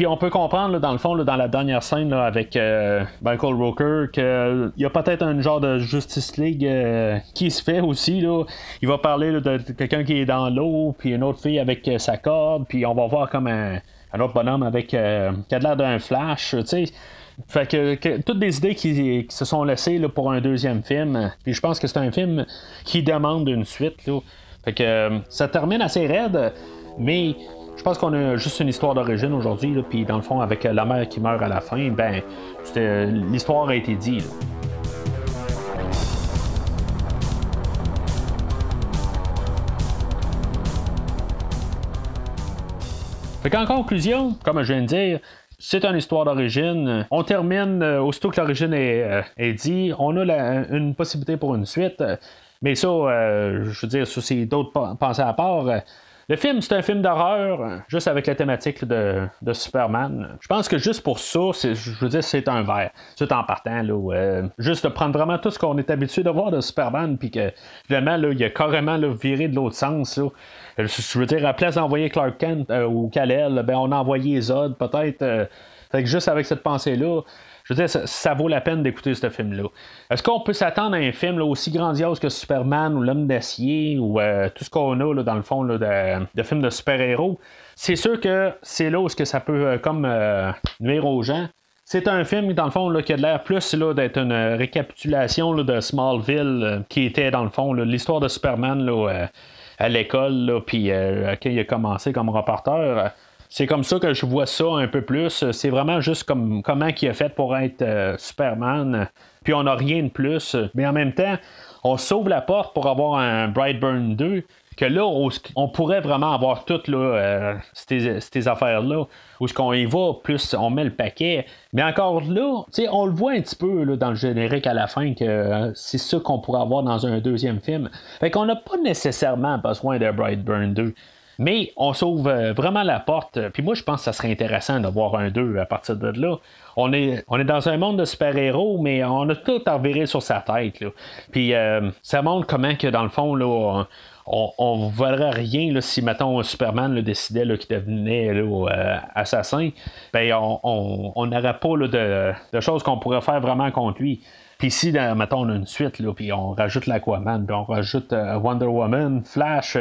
Puis on peut comprendre, dans le fond, dans la dernière scène avec euh, Michael Rooker, qu'il y a peut-être un genre de Justice League euh, qui se fait aussi. Il va parler de quelqu'un qui est dans l'eau, puis une autre fille avec euh, sa corde, puis on va voir comme un, autre bonhomme avec qui a l'air d'un flash, tu sais. Fait que, toutes des idées qui, se sont laissées là, pour un deuxième film. Puis je pense que c'est un film qui demande une suite. Fait que ça termine assez raide, mais je pense qu'on a juste une histoire d'origine aujourd'hui, puis dans le fond, avec la mère qui meurt à la fin, ben, l'histoire a été dit. Fait qu'en conclusion, comme je viens de dire, c'est une histoire d'origine. On termine, euh, aussitôt que l'origine est, euh, dit, on a une possibilité pour une suite. Mais ça, euh, je veux dire, ça, c'est d'autres pensées à part. Le film, c'est un film d'horreur, juste avec la thématique de, Superman. Je pense que juste pour ça, je veux dire, c'est un verre. C'est en partant, là, euh, juste de prendre vraiment tout ce qu'on est habitué de voir de Superman, puis que finalement, là, il a carrément viré de l'autre sens. Là. Je veux dire, à place d'envoyer Clark Kent euh, ou Kal-El, ben, on a envoyé Zod, peut-être. Euh, fait que juste avec cette pensée-là, je veux dire, ça, vaut la peine d'écouter ce film-là. Est-ce qu'on peut s'attendre à un film aussi grandiose que Superman ou L'Homme d'acier ou euh, tout ce qu'on a dans le fond de, de, films de super-héros? C'est sûr que c'est là où que ça peut euh, comme euh, nuire aux gens. C'est un film, dans le fond, là, qui a l'air plus d'être une récapitulation de Smallville, qui était, dans le fond, l'histoire de Superman à l'école, puis quand il a commencé comme reporter. C'est comme ça que je vois ça un peu plus. C'est vraiment juste comme comment il a fait pour être euh, Superman. Puis on n'a rien de plus. Mais en même temps, on sauve la porte pour avoir un Brightburn 2. Que là, on, pourrait vraiment avoir toutes euh, ces, affaires-là. Où ce qu'on y va, plus on met le paquet. Mais encore là, on le voit un petit peu dans le générique à la fin que euh, c'est ça qu'on pourrait avoir dans un deuxième film. Fait qu'on n'a pas nécessairement besoin de Brightburn 2. Mais on sauve euh, vraiment la porte. Puis moi, je pense que ça serait intéressant d'avoir un 2 à partir de là. On est, on est dans un monde de super-héros, mais on a tout à revirer sur sa tête. Puis euh, ça montre comment que dans le fond, là, on ne verrait rien là, si, mettons, Superman le décidait qu'il devenait euh, assassin. Ben, on n'aurait pas de, de, choses qu'on pourrait faire vraiment contre lui. Puis si, mettons, on a une suite, là, puis on rajoute l'Aquaman, puis on rajoute Wonder Woman, Flash,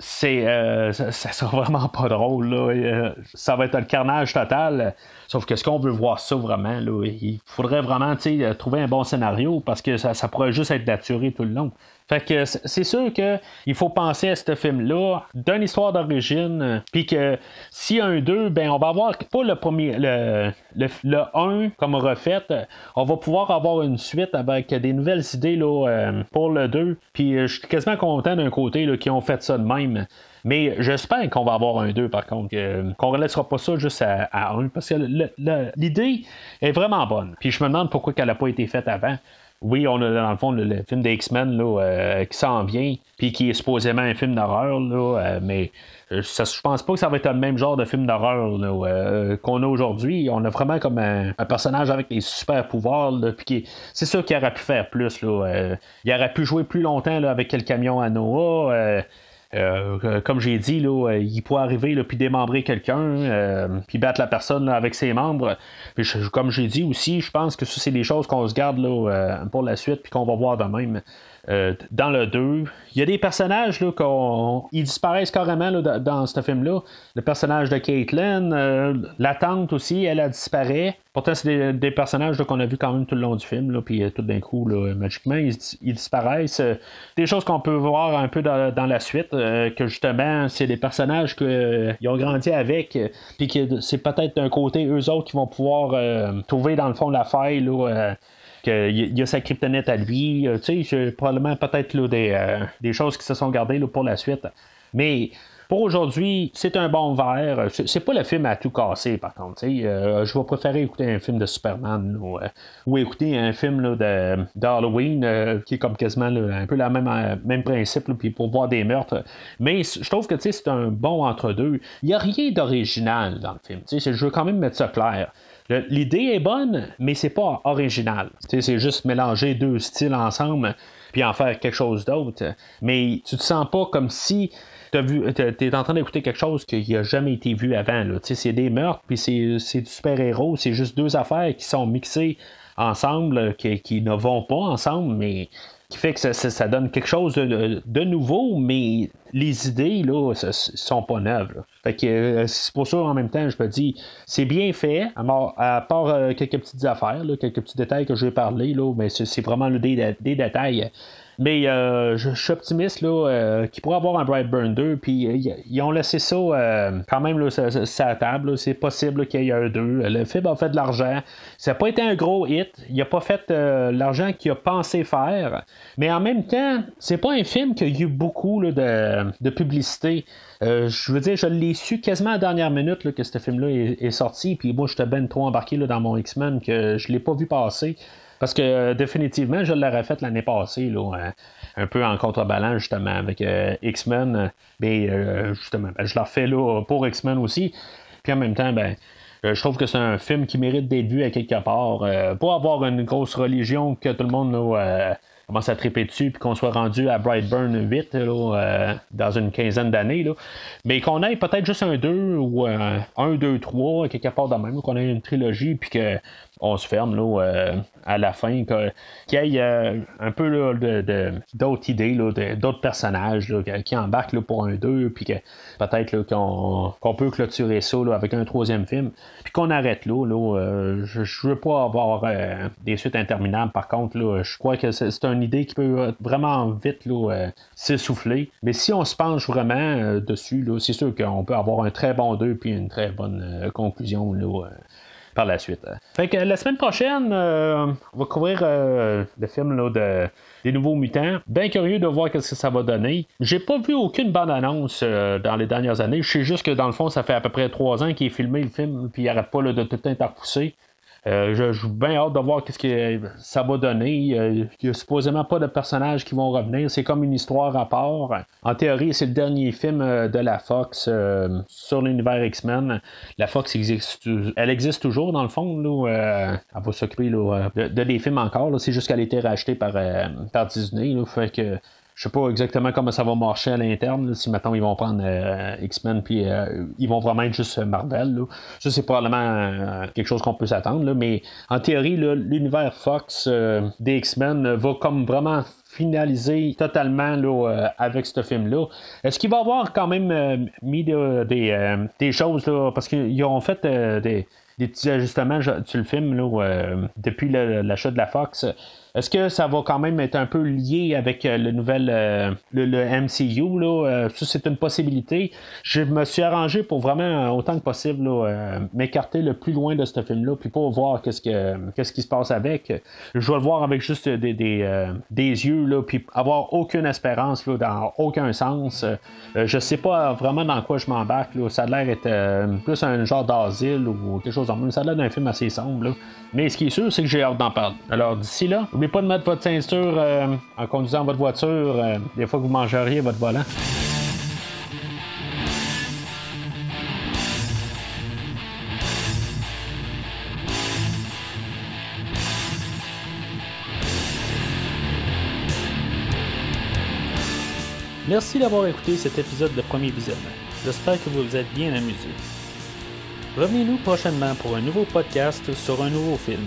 c'est euh, ça, sera *laughs* vraiment pas drôle là. Euh, ça va être le carnage total sauf que ce qu'on veut voir ça vraiment là, il faudrait vraiment trouver un bon scénario parce que ça, ça pourrait juste être naturé tout le long fait que c'est sûr qu'il faut penser à ce film-là d'une histoire d'origine, puis que s'il y a un 2, ben on va avoir pas le premier le, le, 1 comme refait, on va pouvoir avoir une suite avec des nouvelles idées là, euh, pour le 2. Puis je suis quasiment content d'un côté qu'ils ont fait ça de même. Mais j'espère qu'on va avoir un 2 par contre, qu'on ne laissera pas ça juste à, à 1, parce que l'idée est vraiment bonne. Puis je me demande pourquoi elle n'a pas été faite avant oui, on a dans le fond le, film des X-Men euh, qui s'en vient, puis qui est supposément un film d'horreur, euh, mais euh, je pense pas que ça va être le même genre de film d'horreur qu'on a aujourd'hui. On a vraiment comme un, personnage avec des super pouvoirs, puis c'est sûr qu'il aurait pu faire plus. Là, il aurait pu jouer plus longtemps avec le camion à Noah. Euh, comme j'ai dit, là, euh, il pourrait arriver puis démembrer quelqu'un, euh, puis battre la personne avec ses membres. comme j'ai dit aussi, je pense que ça, c'est des choses qu'on se garde là, pour la suite puis qu'on va voir de même. Euh, dans le 2. Il y a des personnages là, qui disparaissent carrément dans ce film-là. Le personnage de Caitlyn, euh, la tante aussi, elle a disparu. Pourtant, c'est des, personnages qu'on a vu quand même tout le long du film, là, puis euh, tout d'un coup, là, magiquement, ils, disparaissent. Des choses qu'on peut voir un peu dans, la suite, que justement, c'est des personnages qu'ils ont grandi avec, puis que c'est peut-être d'un côté eux autres qui vont pouvoir trouver dans le fond la faille. Là, qu'il y a sa kryptonite à lui. Euh, tu sais, probablement peut-être des, euh, des, choses qui se sont gardées pour la suite. Mais pour aujourd'hui, c'est un bon verre. C'est pas le film à tout casser, par contre. Euh, je vais préférer écouter un film de Superman ou, écouter un film d'Halloween qui est comme quasiment un peu le même, même principe puis pour voir des meurtres. Mais je trouve que c'est un bon entre-deux. Il n'y a rien d'original dans le film. Je veux quand même mettre ça clair. L'idée est bonne, mais c'est pas original. C'est juste mélanger deux styles ensemble. puis en faire quelque chose d'autre. Mais tu te sens pas comme si tu es en train d'écouter quelque chose qui n'a jamais été vu avant. C'est des meurtres, puis c'est du super-héros, c'est juste deux affaires qui sont mixées ensemble, qui, ne vont pas ensemble, mais qui fait que ça, donne quelque chose de, nouveau, mais les idées, là, sont pas neuves. Fait que euh, c'est pour ça, en même temps, je me dis, c'est bien fait, à part, euh, quelques petites affaires, quelques petits détails que je vais parler, là, mais c'est vraiment des, des détails mais euh, je, suis optimiste là, euh, qu'il pourrait avoir un Brightburn 2. Puis euh, ils ont laissé ça quand même là, sa, table. C'est possible qu'il y ait un 2. Le film a fait de l'argent. Ça n'a pas été un gros hit. Il n'a pas fait l'argent qu'il a pensé faire. Mais en même temps, c'est pas un film qui a eu beaucoup de, publicité. je veux dire, je l'ai su quasiment à la dernière minute que ce film-là est, sorti. Puis moi, j'étais ben trop embarqué dans mon X-Men que je ne l'ai pas vu passer. Parce que euh, définitivement, je l'aurais fait l'année passée, là, euh, un peu en contrebalance justement avec euh, X-Men. Mais justement, ben, je l'ai refais là, pour X-Men aussi. Puis en même temps, ben, je trouve que c'est un film qui mérite d'être vu à quelque part. pour avoir une grosse religion que tout le monde là, commence à triper dessus, puis qu'on soit rendu à Brightburn 8 dans une quinzaine d'années. Mais qu'on ait peut-être juste un 2 ou un 2, 3, quelque part de même, qu'on ait une trilogie, puis que on se ferme là, euh, à la fin, qu'il y ait euh, un peu de, d'autres idées, d'autres personnages qui embarquent pour un 2, puis que peut-être qu'on, peut clôturer ça avec un troisième film, puis qu'on arrête là. Euh, je ne veux pas avoir des suites interminables, par contre, là, je crois que c'est, une idée qui peut vraiment vite s'essouffler. Mais si on se penche vraiment dessus, c'est sûr qu'on peut avoir un très bon 2 puis une très bonne conclusion par la suite. Fait que la semaine prochaine, euh, on va couvrir euh, le film de, des nouveaux mutants. Bien curieux de voir ce que ça va donner. J'ai pas vu aucune bande-annonce euh, dans les dernières années. Je sais juste que dans le fond, ça fait à peu près trois ans qu'il est filmé le film, puis il arrête pas de tout repousser. Euh, je suis bien hâte de voir ce que ça va donner. Il n'y a supposément pas de personnages qui vont revenir. C'est comme une histoire à part. En théorie, c'est le dernier film euh, de la Fox euh, sur l'univers X-Men. La Fox existe, elle existe toujours dans le fond. Là, elle va s'occuper de, des films encore. C'est juste qu'elle a été rachetée par, par Disney. Je sais pas exactement comment ça va marcher à l'interne. Si maintenant ils vont prendre euh, X-Men puis euh, ils vont vraiment être juste Marvel. Là. Ça, c'est probablement euh, quelque chose qu'on peut s'attendre. Mais en théorie, l'univers Fox des X-Men va comme vraiment finaliser totalement là, avec ce film-là. Est-ce qu'il va avoir quand même mis des, des choses là, parce qu'ils ont fait des, des petits ajustements sur le film là, depuis l'achat de la Fox. Est-ce que ça va quand même être un peu lié avec euh, le nouvel euh, le, MCU là euh, Ça c'est une possibilité. Je me suis arrangé pour vraiment autant que possible m'écarter le plus loin de ce film-là, puis pas voir qu'est-ce que qu'est-ce qui se passe avec. Je vais le voir avec juste des, des, yeux là, puis avoir aucune espérance là, dans aucun sens. je sais pas vraiment dans quoi je m'embarque. Ça a l'air d'être plus un genre d'asile ou quelque chose en même. Ça a l'air d'un film assez sombre. Mais ce qui est sûr, c'est que j'ai hâte d'en parler. Alors d'ici là, N'oubliez pas de mettre votre ceinture euh, en conduisant votre voiture euh, des fois que vous mangeriez votre volant. Merci d'avoir écouté cet épisode de Premier Visionnement. J'espère que vous vous êtes bien amusé. Revenez-nous prochainement pour un nouveau podcast sur un nouveau film.